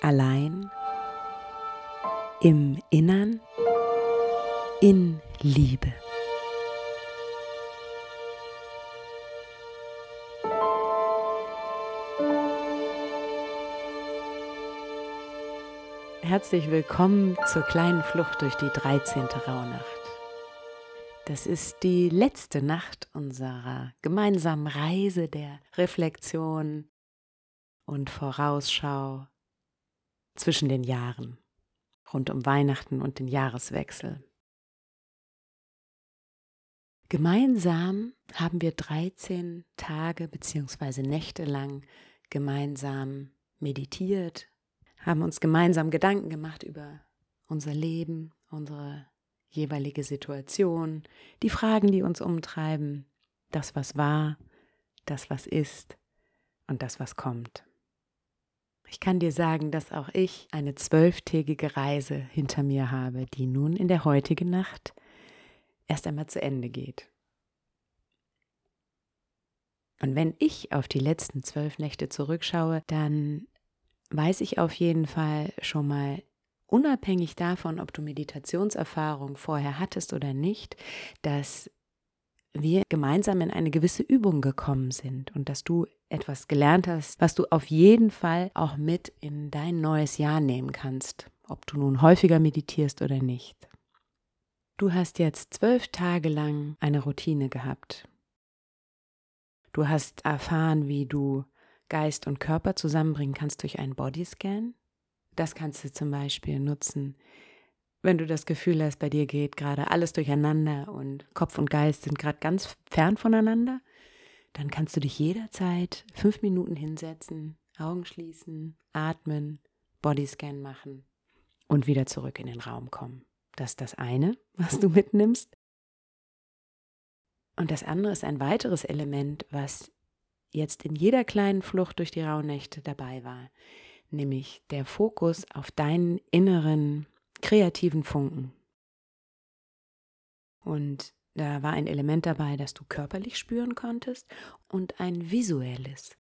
allein, im Innern, in Liebe. Herzlich willkommen zur kleinen Flucht durch die 13. Rauhnacht. Das ist die letzte Nacht unserer gemeinsamen Reise der Reflexion und Vorausschau zwischen den Jahren, rund um Weihnachten und den Jahreswechsel. Gemeinsam haben wir 13 Tage bzw. Nächte lang gemeinsam meditiert, haben uns gemeinsam Gedanken gemacht über unser Leben, unsere jeweilige Situation, die Fragen, die uns umtreiben, das, was war, das, was ist und das, was kommt. Ich kann dir sagen, dass auch ich eine zwölftägige Reise hinter mir habe, die nun in der heutigen Nacht erst einmal zu Ende geht. Und wenn ich auf die letzten zwölf Nächte zurückschaue, dann weiß ich auf jeden Fall schon mal, unabhängig davon, ob du Meditationserfahrung vorher hattest oder nicht, dass wir gemeinsam in eine gewisse Übung gekommen sind und dass du etwas gelernt hast, was du auf jeden Fall auch mit in dein neues Jahr nehmen kannst, ob du nun häufiger meditierst oder nicht. Du hast jetzt zwölf Tage lang eine Routine gehabt. Du hast erfahren, wie du Geist und Körper zusammenbringen kannst durch einen Bodyscan. Das kannst du zum Beispiel nutzen, wenn du das Gefühl hast, bei dir geht gerade alles durcheinander und Kopf und Geist sind gerade ganz fern voneinander, dann kannst du dich jederzeit fünf Minuten hinsetzen, Augen schließen, atmen, Bodyscan machen und wieder zurück in den Raum kommen. Das ist das eine, was du mitnimmst. Und das andere ist ein weiteres Element, was jetzt in jeder kleinen Flucht durch die Rauhnächte dabei war, nämlich der Fokus auf deinen inneren kreativen Funken. Und da war ein Element dabei, das du körperlich spüren konntest und ein visuelles.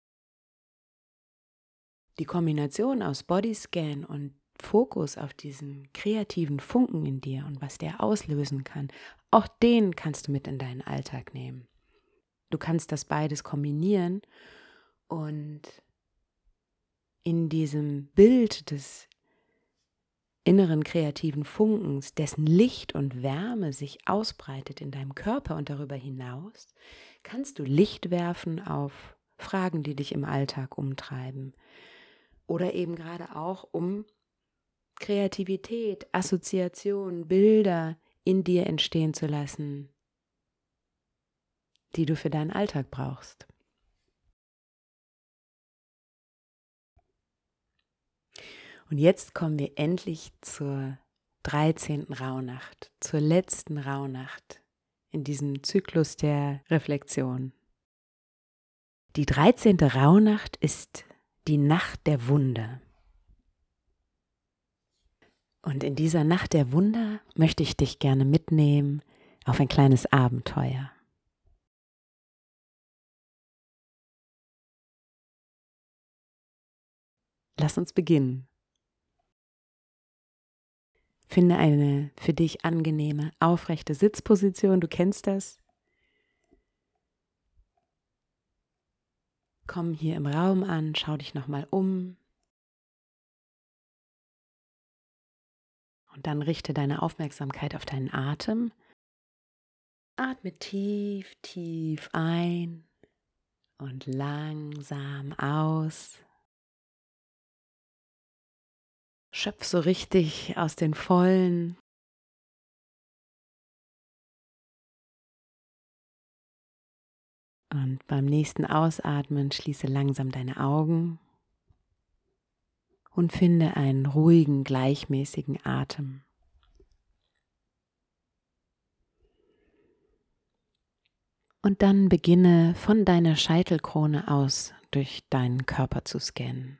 Die Kombination aus Bodyscan und Fokus auf diesen kreativen Funken in dir und was der auslösen kann, auch den kannst du mit in deinen Alltag nehmen. Du kannst das beides kombinieren und in diesem Bild des inneren kreativen Funkens, dessen Licht und Wärme sich ausbreitet in deinem Körper und darüber hinaus, kannst du Licht werfen auf Fragen, die dich im Alltag umtreiben. Oder eben gerade auch um Kreativität, Assoziation, Bilder in dir entstehen zu lassen, die du für deinen Alltag brauchst. Und jetzt kommen wir endlich zur 13. Rauhnacht, zur letzten Rauhnacht in diesem Zyklus der Reflexion. Die 13. Rauhnacht ist die Nacht der Wunder. Und in dieser Nacht der Wunder möchte ich dich gerne mitnehmen auf ein kleines Abenteuer. Lass uns beginnen. Finde eine für dich angenehme, aufrechte Sitzposition. Du kennst das. Komm hier im Raum an, schau dich nochmal um. Und dann richte deine Aufmerksamkeit auf deinen Atem. Atme tief, tief ein und langsam aus. Schöpf so richtig aus den Vollen. Und beim nächsten Ausatmen schließe langsam deine Augen. und finde einen ruhigen, gleichmäßigen Atem. Und dann beginne von deiner Scheitelkrone aus durch deinen Körper zu scannen.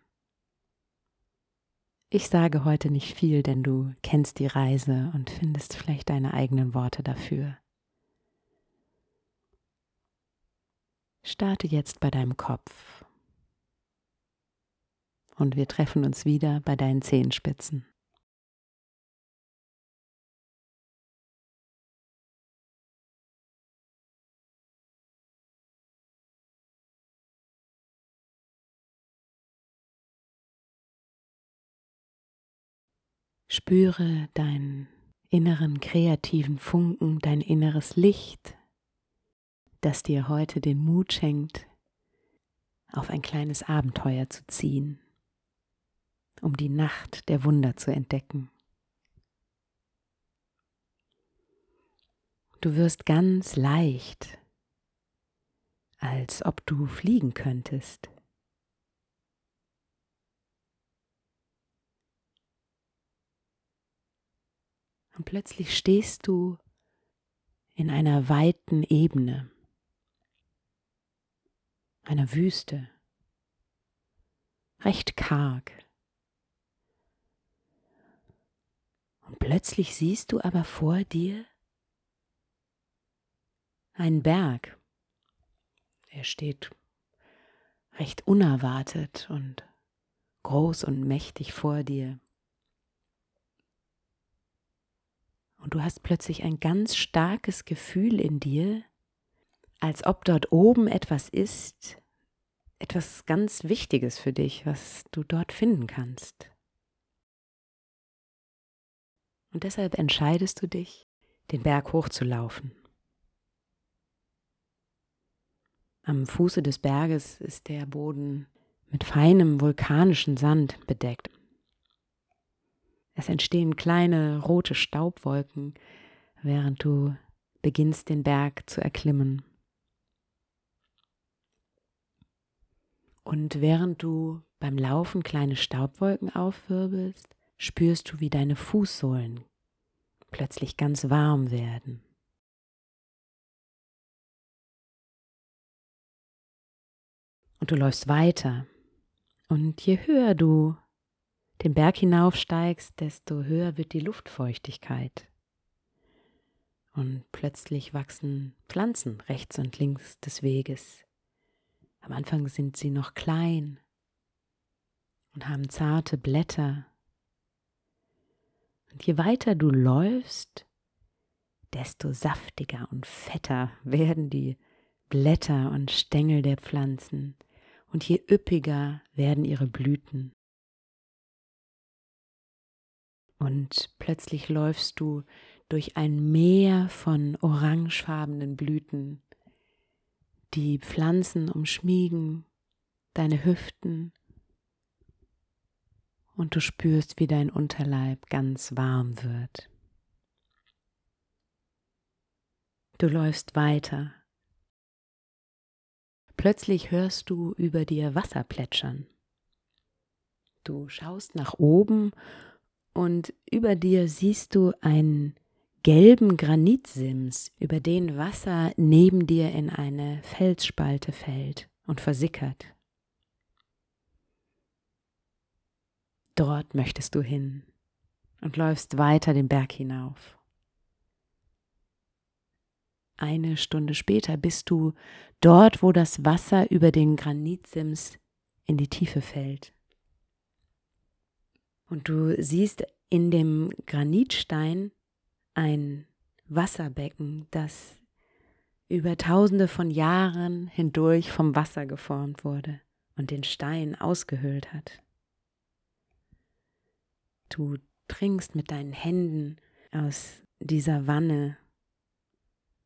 Ich sage heute nicht viel, denn du kennst die Reise und findest vielleicht deine eigenen Worte dafür. Starte jetzt bei deinem Kopf und wir treffen uns wieder bei deinen Zehenspitzen. Spüre deinen inneren kreativen Funken, dein inneres Licht, das dir heute den Mut schenkt, auf ein kleines Abenteuer zu ziehen, um die Nacht der Wunder zu entdecken. Du wirst ganz leicht, als ob du fliegen könntest. Und plötzlich stehst du in einer weiten Ebene, einer Wüste, recht karg. Und plötzlich siehst du aber vor dir einen Berg. Er steht recht unerwartet und groß und mächtig vor dir. Und du hast plötzlich ein ganz starkes Gefühl in dir, als ob dort oben etwas ist, etwas ganz Wichtiges für dich, was du dort finden kannst. Und deshalb entscheidest du dich, den Berg hochzulaufen. Am Fuße des Berges ist der Boden mit feinem vulkanischen Sand bedeckt. Es entstehen kleine rote Staubwolken, während du beginnst den Berg zu erklimmen. Und während du beim Laufen kleine Staubwolken aufwirbelst, spürst du, wie deine Fußsohlen plötzlich ganz warm werden. Und du läufst weiter. Und je höher du den Berg hinaufsteigst, desto höher wird die Luftfeuchtigkeit. Und plötzlich wachsen Pflanzen rechts und links des Weges. Am Anfang sind sie noch klein und haben zarte Blätter. Und je weiter du läufst, desto saftiger und fetter werden die Blätter und Stängel der Pflanzen und je üppiger werden ihre Blüten. Und plötzlich läufst du durch ein Meer von orangefarbenen Blüten. Die Pflanzen umschmiegen deine Hüften und du spürst, wie dein Unterleib ganz warm wird. Du läufst weiter. Plötzlich hörst du über dir Wasser plätschern. Du schaust nach oben und über dir siehst du einen gelben Granitsims, über den Wasser neben dir in eine Felsspalte fällt und versickert. Dort möchtest du hin und läufst weiter den Berg hinauf. Eine Stunde später bist du dort, wo das Wasser über den Granitsims in die Tiefe fällt. Und du siehst in dem Granitstein ein Wasserbecken, das über tausende von Jahren hindurch vom Wasser geformt wurde und den Stein ausgehöhlt hat. Du trinkst mit deinen Händen aus dieser Wanne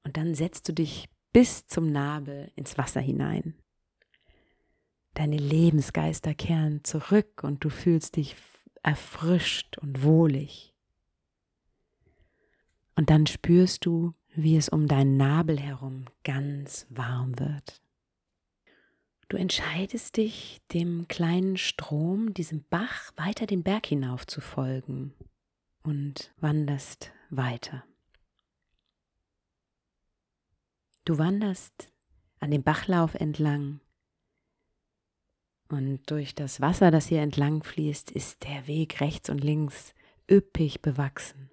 und dann setzt du dich bis zum Nabel ins Wasser hinein. Deine Lebensgeister kehren zurück und du fühlst dich erfrischt und wohlig. Und dann spürst du, wie es um deinen Nabel herum ganz warm wird. Du entscheidest dich, dem kleinen Strom, diesem Bach, weiter den Berg hinauf zu folgen und wanderst weiter. Du wanderst an dem Bachlauf entlang und durch das Wasser, das hier entlang fließt, ist der Weg rechts und links üppig bewachsen.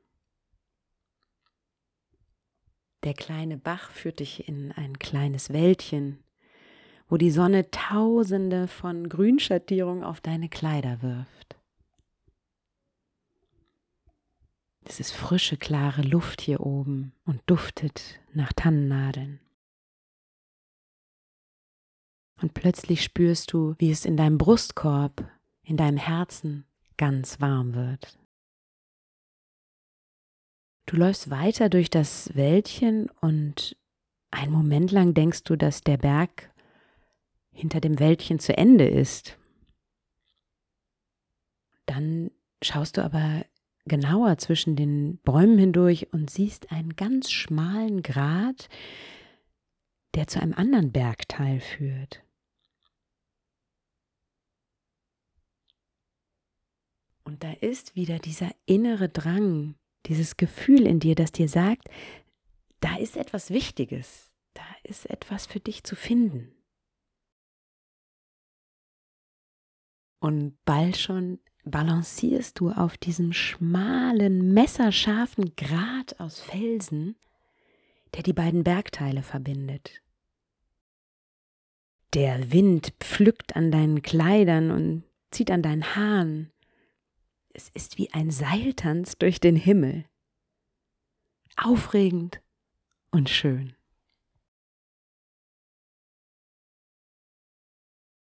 Der kleine Bach führt dich in ein kleines Wäldchen, wo die Sonne tausende von Grünschattierungen auf deine Kleider wirft. Es ist frische, klare Luft hier oben und duftet nach Tannennadeln. Und plötzlich spürst du, wie es in deinem Brustkorb, in deinem Herzen ganz warm wird. Du läufst weiter durch das Wäldchen und einen Moment lang denkst du, dass der Berg hinter dem Wäldchen zu Ende ist. Dann schaust du aber genauer zwischen den Bäumen hindurch und siehst einen ganz schmalen Grat, der zu einem anderen Bergteil führt. Und da ist wieder dieser innere Drang, dieses Gefühl in dir, das dir sagt, da ist etwas Wichtiges, da ist etwas für dich zu finden. Und bald schon balancierst du auf diesem schmalen, messerscharfen Grat aus Felsen, der die beiden Bergteile verbindet. Der Wind pflückt an deinen Kleidern und zieht an deinen Haaren. Es ist wie ein Seiltanz durch den Himmel. Aufregend und schön.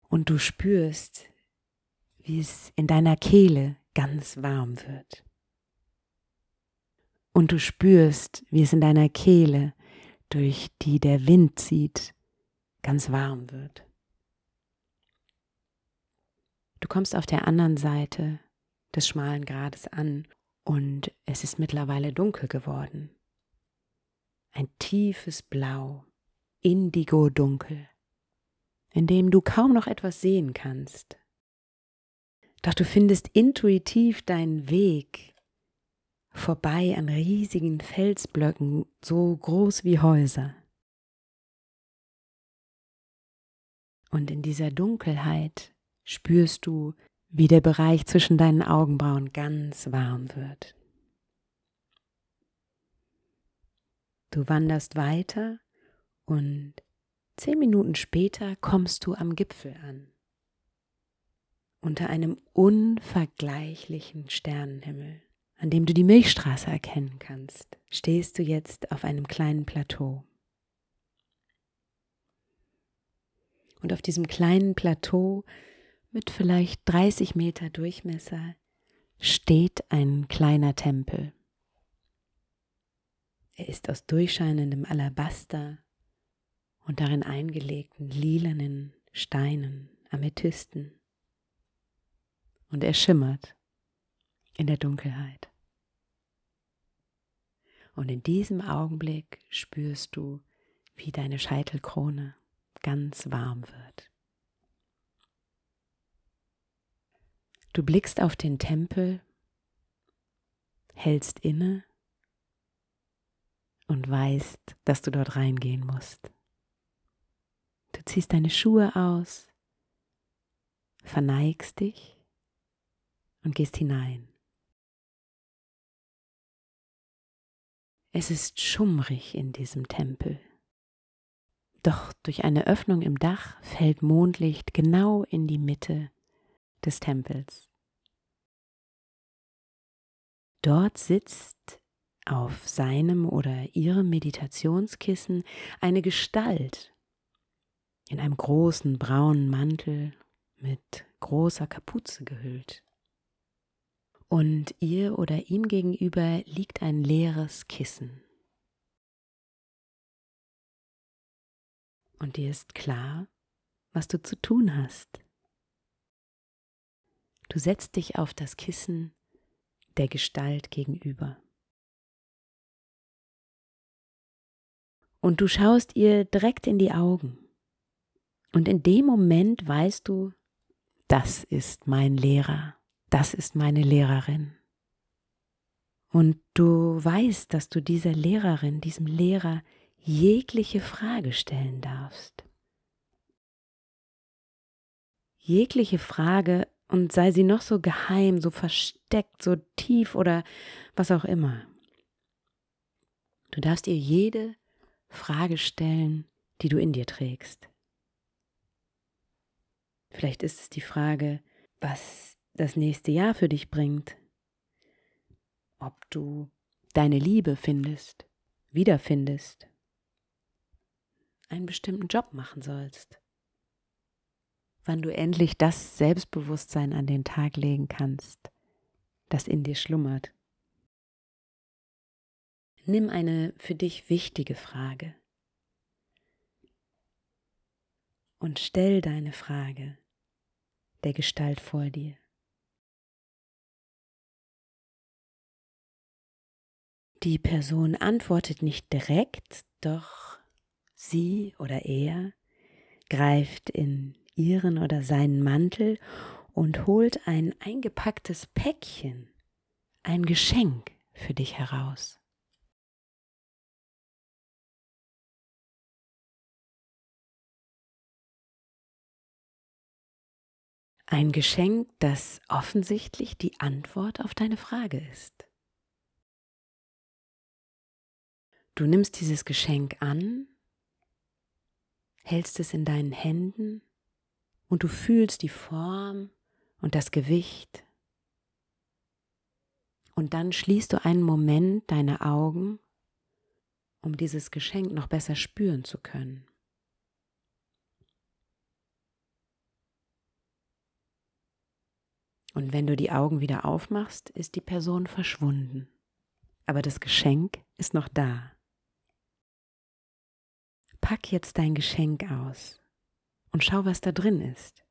Und du spürst, wie es in deiner Kehle ganz warm wird. Und du spürst, wie es in deiner Kehle, durch die der Wind zieht, ganz warm wird. Du kommst auf der anderen Seite des schmalen Grades an und es ist mittlerweile dunkel geworden. Ein tiefes Blau, indigo-dunkel, in dem du kaum noch etwas sehen kannst. Doch du findest intuitiv deinen Weg vorbei an riesigen Felsblöcken, so groß wie Häuser. Und in dieser Dunkelheit spürst du wie der Bereich zwischen deinen Augenbrauen ganz warm wird. Du wanderst weiter und zehn Minuten später kommst du am Gipfel an. Unter einem unvergleichlichen Sternenhimmel, an dem du die Milchstraße erkennen kannst, stehst du jetzt auf einem kleinen Plateau. Und auf diesem kleinen Plateau mit vielleicht 30 Meter Durchmesser steht ein kleiner Tempel. Er ist aus durchscheinendem Alabaster und darin eingelegten lilanen Steinen, Amethysten. Und er schimmert in der Dunkelheit. Und in diesem Augenblick spürst du, wie deine Scheitelkrone ganz warm wird. Du blickst auf den Tempel, hältst inne und weißt, dass du dort reingehen musst. Du ziehst deine Schuhe aus, verneigst dich und gehst hinein. Es ist schummrig in diesem Tempel. Doch durch eine Öffnung im Dach fällt Mondlicht genau in die Mitte des Tempels. Dort sitzt auf seinem oder ihrem Meditationskissen eine Gestalt in einem großen braunen Mantel mit großer Kapuze gehüllt. Und ihr oder ihm gegenüber liegt ein leeres Kissen. Und dir ist klar, was du zu tun hast. Du setzt dich auf das Kissen der Gestalt gegenüber. Und du schaust ihr direkt in die Augen Und in dem Moment weißt du, das ist mein Lehrer, das ist meine Lehrerin. Und du weißt, dass du dieser Lehrerin, diesem Lehrer jegliche Frage stellen darfst. Jegliche Frage und sei sie noch so geheim, so versteckt, so tief oder was auch immer. Du darfst ihr jede Frage stellen, die du in dir trägst. Vielleicht ist es die Frage, was das nächste Jahr für dich bringt, ob du deine Liebe findest, wiederfindest, einen bestimmten Job machen sollst, wann du endlich das Selbstbewusstsein an den Tag legen kannst, das in dir schlummert. Nimm eine für dich wichtige Frage und stell deine Frage der Gestalt vor dir. Die Person antwortet nicht direkt, doch sie oder er greift in ihren oder seinen Mantel und holt ein eingepacktes Päckchen, ein Geschenk für dich heraus. Ein Geschenk, das offensichtlich die Antwort auf deine Frage ist. Du nimmst dieses Geschenk an, hältst es in deinen Händen und du fühlst die Form und das Gewicht. Und dann schließt du einen Moment deine Augen, um dieses Geschenk noch besser spüren zu können. Und wenn du die Augen wieder aufmachst, ist die Person verschwunden. Aber das Geschenk ist noch da. Pack jetzt dein Geschenk aus und schau, was da drin ist.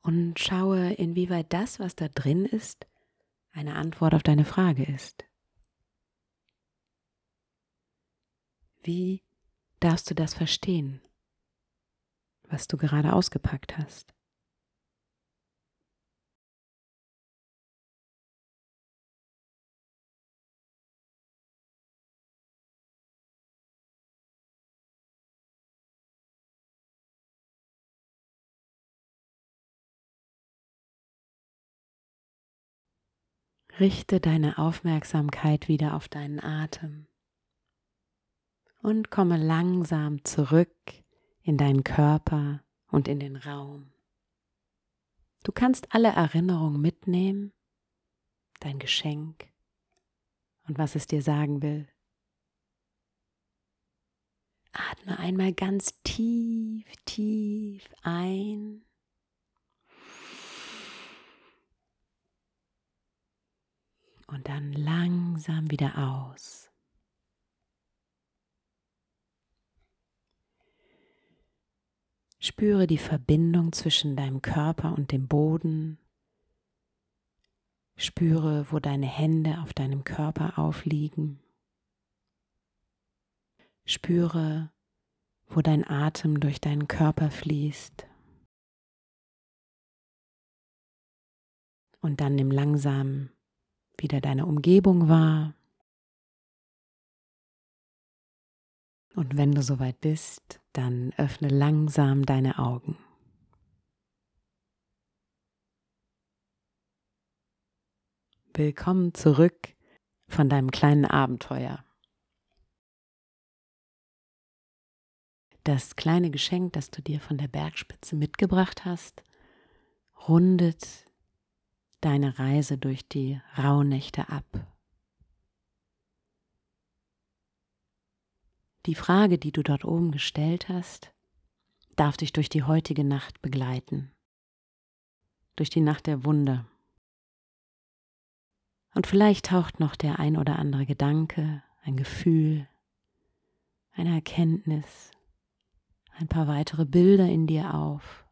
Und schaue, inwieweit das, was da drin ist, eine Antwort auf deine Frage ist. Wie darfst du das verstehen, was du gerade ausgepackt hast? Richte deine Aufmerksamkeit wieder auf deinen Atem und komme langsam zurück in deinen Körper und in den Raum. Du kannst alle Erinnerungen mitnehmen, dein Geschenk und was es dir sagen will. Atme einmal ganz tief, tief ein und dann langsam wieder aus. Spüre die Verbindung zwischen deinem Körper und dem Boden. Spüre, wo deine Hände auf deinem Körper aufliegen. Spüre, wo dein Atem durch deinen Körper fließt. Und dann nimm langsam wieder deine Umgebung wahr. Und wenn du soweit bist, dann öffne langsam deine Augen. Willkommen zurück von deinem kleinen Abenteuer. Das kleine Geschenk, das du dir von der Bergspitze mitgebracht hast, rundet deine Reise durch die Rauhnächte ab. Die Frage, die du dort oben gestellt hast, darf dich durch die heutige Nacht begleiten, durch die Nacht der Wunder. Und vielleicht taucht noch der ein oder andere Gedanke, ein Gefühl, eine Erkenntnis, ein paar weitere Bilder in dir auf.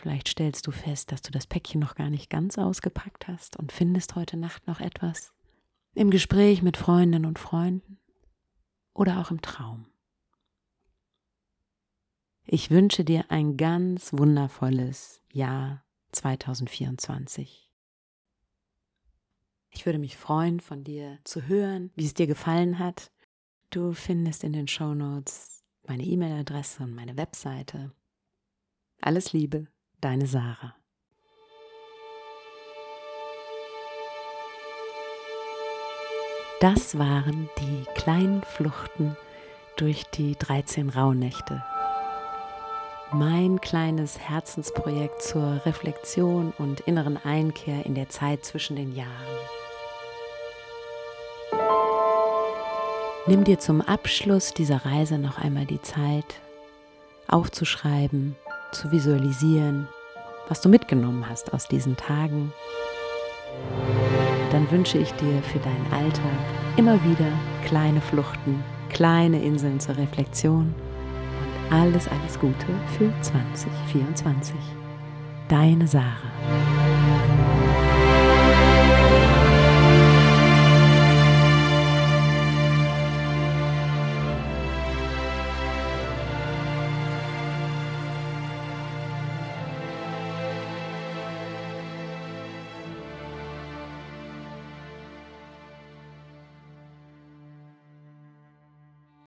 Vielleicht stellst du fest, dass du das Päckchen noch gar nicht ganz ausgepackt hast und findest heute Nacht noch etwas. Im Gespräch mit Freundinnen und Freunden oder auch im Traum. Ich wünsche dir ein ganz wundervolles Jahr 2024. Ich würde mich freuen, von dir zu hören, wie es dir gefallen hat. Du findest in den Show Notes meine E-Mail-Adresse und meine Webseite. Alles Liebe, deine Sarah. Das waren die kleinen Fluchten durch die 13 Rauhnächte. Mein kleines Herzensprojekt zur Reflexion und inneren Einkehr in der Zeit zwischen den Jahren. Nimm dir zum Abschluss dieser Reise noch einmal die Zeit, aufzuschreiben, zu visualisieren, was du mitgenommen hast aus diesen Tagen dann wünsche ich dir für deinen Alltag immer wieder kleine Fluchten, kleine Inseln zur Reflexion und alles, alles Gute für 2024. Deine Sarah.